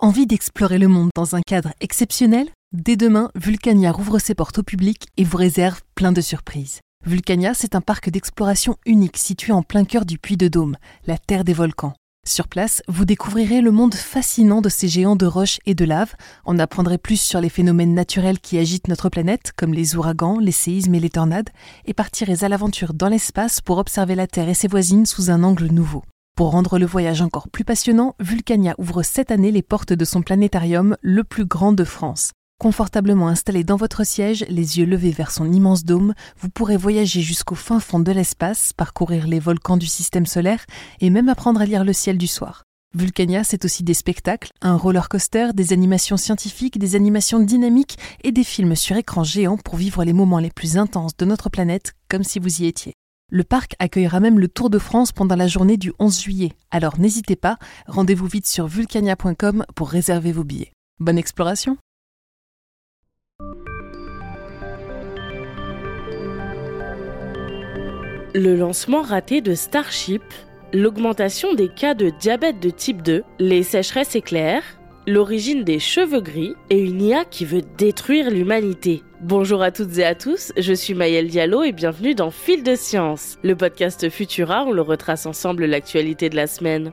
Envie d'explorer le monde dans un cadre exceptionnel? Dès demain, Vulcania rouvre ses portes au public et vous réserve plein de surprises. Vulcania, c'est un parc d'exploration unique situé en plein cœur du Puy de Dôme, la terre des volcans. Sur place, vous découvrirez le monde fascinant de ces géants de roches et de lave, en apprendrez plus sur les phénomènes naturels qui agitent notre planète, comme les ouragans, les séismes et les tornades, et partirez à l'aventure dans l'espace pour observer la Terre et ses voisines sous un angle nouveau. Pour rendre le voyage encore plus passionnant, Vulcania ouvre cette année les portes de son planétarium le plus grand de France. Confortablement installé dans votre siège, les yeux levés vers son immense dôme, vous pourrez voyager jusqu'au fin fond de l'espace, parcourir les volcans du système solaire et même apprendre à lire le ciel du soir. Vulcania, c'est aussi des spectacles, un roller coaster, des animations scientifiques, des animations dynamiques et des films sur écran géant pour vivre les moments les plus intenses de notre planète comme si vous y étiez. Le parc accueillera même le Tour de France pendant la journée du 11 juillet, alors n'hésitez pas, rendez-vous vite sur vulcania.com pour réserver vos billets. Bonne exploration Le lancement raté de Starship, l'augmentation des cas de diabète de type 2, les sécheresses éclairs, l'origine des cheveux gris et une IA qui veut détruire l'humanité. Bonjour à toutes et à tous, je suis Maëlle Diallo et bienvenue dans Fil de Science, le podcast Futura où l'on retrace ensemble l'actualité de la semaine.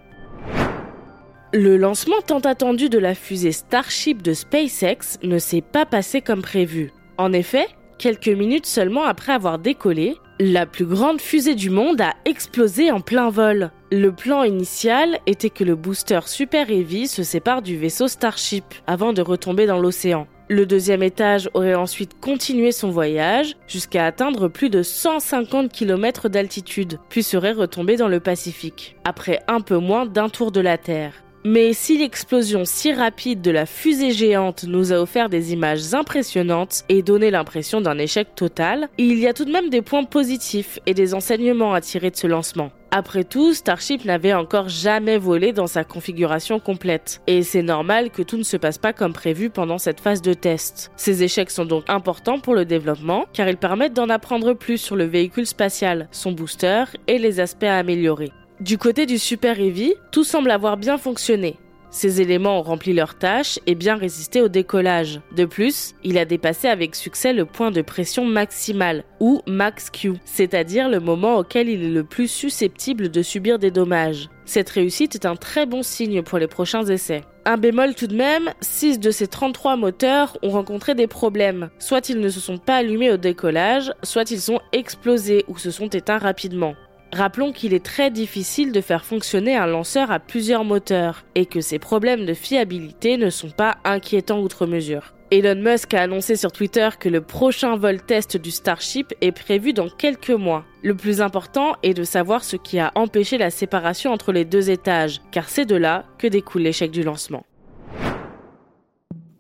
Le lancement tant attendu de la fusée Starship de SpaceX ne s'est pas passé comme prévu. En effet, quelques minutes seulement après avoir décollé, la plus grande fusée du monde a explosé en plein vol. Le plan initial était que le booster Super Heavy se sépare du vaisseau Starship avant de retomber dans l'océan. Le deuxième étage aurait ensuite continué son voyage jusqu'à atteindre plus de 150 km d'altitude, puis serait retombé dans le Pacifique, après un peu moins d'un tour de la Terre. Mais si l'explosion si rapide de la fusée géante nous a offert des images impressionnantes et donné l'impression d'un échec total, il y a tout de même des points positifs et des enseignements à tirer de ce lancement. Après tout, Starship n'avait encore jamais volé dans sa configuration complète, et c'est normal que tout ne se passe pas comme prévu pendant cette phase de test. Ces échecs sont donc importants pour le développement, car ils permettent d'en apprendre plus sur le véhicule spatial, son booster et les aspects à améliorer. Du côté du Super Heavy, tout semble avoir bien fonctionné. Ces éléments ont rempli leur tâche et bien résisté au décollage. De plus, il a dépassé avec succès le point de pression maximal, ou max Q, c'est-à-dire le moment auquel il est le plus susceptible de subir des dommages. Cette réussite est un très bon signe pour les prochains essais. Un bémol tout de même, 6 de ces 33 moteurs ont rencontré des problèmes. Soit ils ne se sont pas allumés au décollage, soit ils sont explosés ou se sont éteints rapidement. Rappelons qu'il est très difficile de faire fonctionner un lanceur à plusieurs moteurs et que ces problèmes de fiabilité ne sont pas inquiétants outre mesure. Elon Musk a annoncé sur Twitter que le prochain vol test du Starship est prévu dans quelques mois. Le plus important est de savoir ce qui a empêché la séparation entre les deux étages, car c'est de là que découle l'échec du lancement.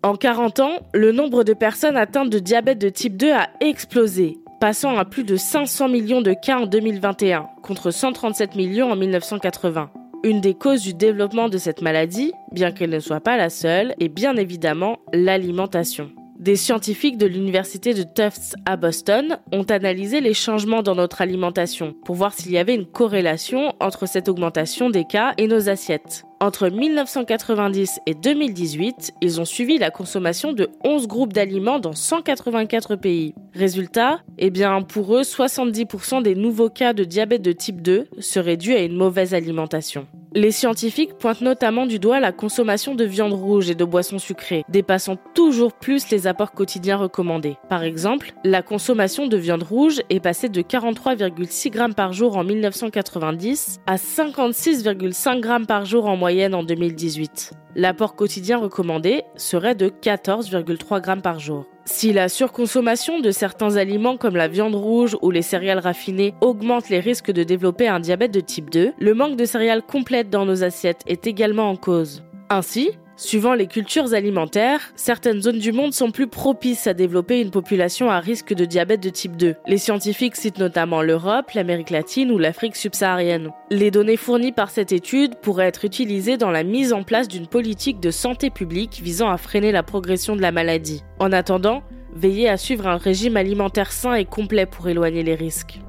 En 40 ans, le nombre de personnes atteintes de diabète de type 2 a explosé passant à plus de 500 millions de cas en 2021, contre 137 millions en 1980. Une des causes du développement de cette maladie, bien qu'elle ne soit pas la seule, est bien évidemment l'alimentation. Des scientifiques de l'université de Tufts à Boston ont analysé les changements dans notre alimentation pour voir s'il y avait une corrélation entre cette augmentation des cas et nos assiettes. Entre 1990 et 2018, ils ont suivi la consommation de 11 groupes d'aliments dans 184 pays. Résultat, eh bien, pour eux, 70% des nouveaux cas de diabète de type 2 seraient dus à une mauvaise alimentation. Les scientifiques pointent notamment du doigt la consommation de viande rouge et de boissons sucrées, dépassant toujours plus les apports quotidiens recommandés. Par exemple, la consommation de viande rouge est passée de 43,6 grammes par jour en 1990 à 56,5 grammes par jour en moyenne en 2018. L'apport quotidien recommandé serait de 14,3 grammes par jour. Si la surconsommation de certains aliments comme la viande rouge ou les céréales raffinées augmente les risques de développer un diabète de type 2, le manque de céréales complètes dans nos assiettes est également en cause. Ainsi, Suivant les cultures alimentaires, certaines zones du monde sont plus propices à développer une population à risque de diabète de type 2. Les scientifiques citent notamment l'Europe, l'Amérique latine ou l'Afrique subsaharienne. Les données fournies par cette étude pourraient être utilisées dans la mise en place d'une politique de santé publique visant à freiner la progression de la maladie. En attendant, veillez à suivre un régime alimentaire sain et complet pour éloigner les risques.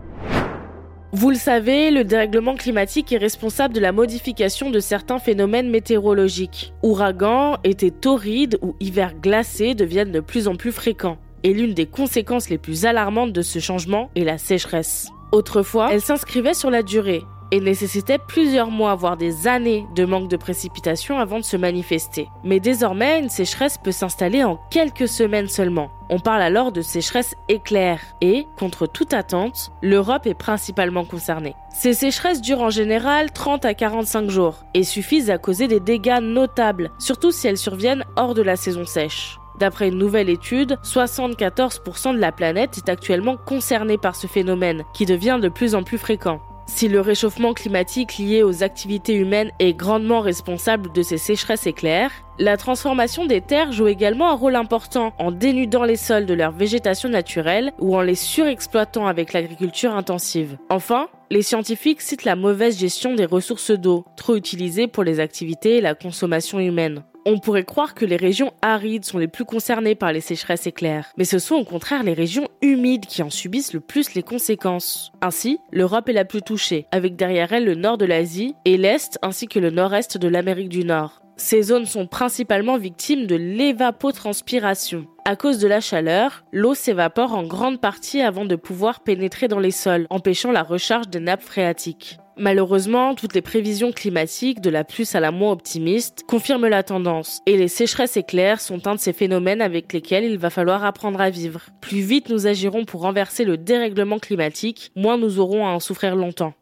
Vous le savez, le dérèglement climatique est responsable de la modification de certains phénomènes météorologiques. Ouragans, étés torrides ou hivers glacés deviennent de plus en plus fréquents. Et l'une des conséquences les plus alarmantes de ce changement est la sécheresse. Autrefois, elle s'inscrivait sur la durée et nécessitait plusieurs mois, voire des années de manque de précipitations avant de se manifester. Mais désormais, une sécheresse peut s'installer en quelques semaines seulement. On parle alors de sécheresse éclair et, contre toute attente, l'Europe est principalement concernée. Ces sécheresses durent en général 30 à 45 jours et suffisent à causer des dégâts notables, surtout si elles surviennent hors de la saison sèche. D'après une nouvelle étude, 74% de la planète est actuellement concernée par ce phénomène, qui devient de plus en plus fréquent. Si le réchauffement climatique lié aux activités humaines est grandement responsable de ces sécheresses éclairs, la transformation des terres joue également un rôle important en dénudant les sols de leur végétation naturelle ou en les surexploitant avec l'agriculture intensive. Enfin, les scientifiques citent la mauvaise gestion des ressources d'eau, trop utilisées pour les activités et la consommation humaine. On pourrait croire que les régions arides sont les plus concernées par les sécheresses éclairs, mais ce sont au contraire les régions humides qui en subissent le plus les conséquences. Ainsi, l'Europe est la plus touchée, avec derrière elle le nord de l'Asie et l'Est ainsi que le nord-est de l'Amérique du Nord. Ces zones sont principalement victimes de l'évapotranspiration. À cause de la chaleur, l'eau s'évapore en grande partie avant de pouvoir pénétrer dans les sols, empêchant la recharge des nappes phréatiques. Malheureusement, toutes les prévisions climatiques, de la plus à la moins optimiste, confirment la tendance, et les sécheresses éclairs sont un de ces phénomènes avec lesquels il va falloir apprendre à vivre. Plus vite nous agirons pour renverser le dérèglement climatique, moins nous aurons à en souffrir longtemps.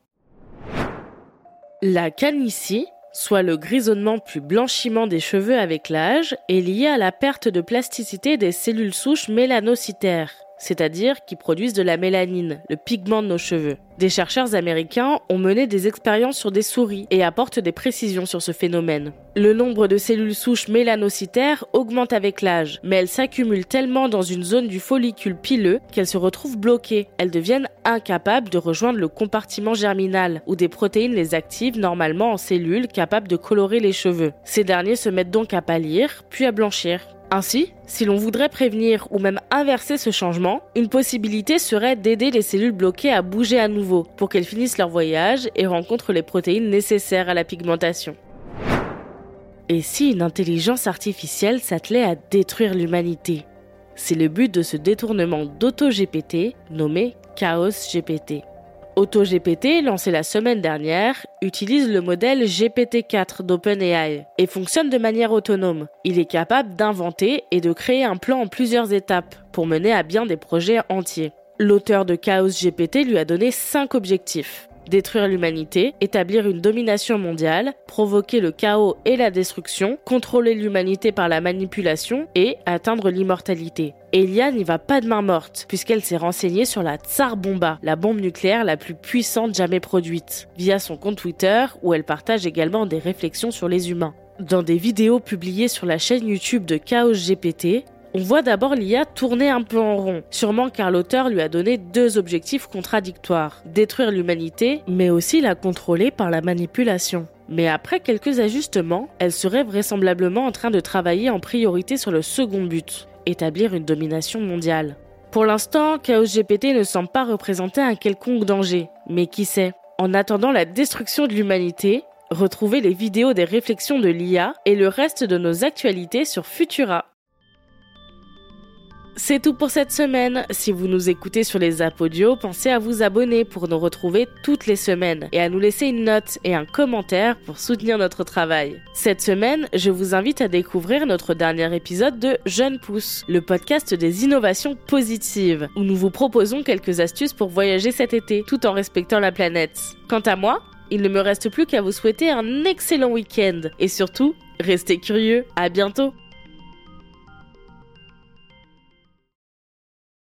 La canicie, soit le grisonnement plus blanchiment des cheveux avec l'âge, est liée à la perte de plasticité des cellules souches mélanocytaires c'est-à-dire qui produisent de la mélanine, le pigment de nos cheveux. Des chercheurs américains ont mené des expériences sur des souris et apportent des précisions sur ce phénomène. Le nombre de cellules souches mélanocytaires augmente avec l'âge, mais elles s'accumulent tellement dans une zone du follicule pileux qu'elles se retrouvent bloquées. Elles deviennent incapables de rejoindre le compartiment germinal, où des protéines les activent normalement en cellules capables de colorer les cheveux. Ces derniers se mettent donc à pâlir, puis à blanchir. Ainsi, si l'on voudrait prévenir ou même inverser ce changement, une possibilité serait d'aider les cellules bloquées à bouger à nouveau pour qu'elles finissent leur voyage et rencontrent les protéines nécessaires à la pigmentation. Et si une intelligence artificielle s'attelait à détruire l'humanité? C'est le but de ce détournement d'auto-GPT nommé Chaos GPT. AutoGPT, lancé la semaine dernière, utilise le modèle GPT-4 d'OpenAI et fonctionne de manière autonome. Il est capable d'inventer et de créer un plan en plusieurs étapes pour mener à bien des projets entiers. L'auteur de Chaos GPT lui a donné 5 objectifs détruire l'humanité, établir une domination mondiale, provoquer le chaos et la destruction, contrôler l'humanité par la manipulation et atteindre l'immortalité. Elia n'y va pas de main morte, puisqu'elle s'est renseignée sur la Tsar Bomba, la bombe nucléaire la plus puissante jamais produite, via son compte Twitter où elle partage également des réflexions sur les humains. Dans des vidéos publiées sur la chaîne YouTube de Chaos GPT, on voit d'abord l'IA tourner un peu en rond, sûrement car l'auteur lui a donné deux objectifs contradictoires, détruire l'humanité, mais aussi la contrôler par la manipulation. Mais après quelques ajustements, elle serait vraisemblablement en train de travailler en priorité sur le second but, établir une domination mondiale. Pour l'instant, Chaos GPT ne semble pas représenter un quelconque danger, mais qui sait? En attendant la destruction de l'humanité, retrouvez les vidéos des réflexions de l'IA et le reste de nos actualités sur Futura. C'est tout pour cette semaine. Si vous nous écoutez sur les audio, pensez à vous abonner pour nous retrouver toutes les semaines et à nous laisser une note et un commentaire pour soutenir notre travail. Cette semaine, je vous invite à découvrir notre dernier épisode de Jeune Pousse, le podcast des innovations positives, où nous vous proposons quelques astuces pour voyager cet été tout en respectant la planète. Quant à moi, il ne me reste plus qu'à vous souhaiter un excellent week-end et surtout, restez curieux. À bientôt!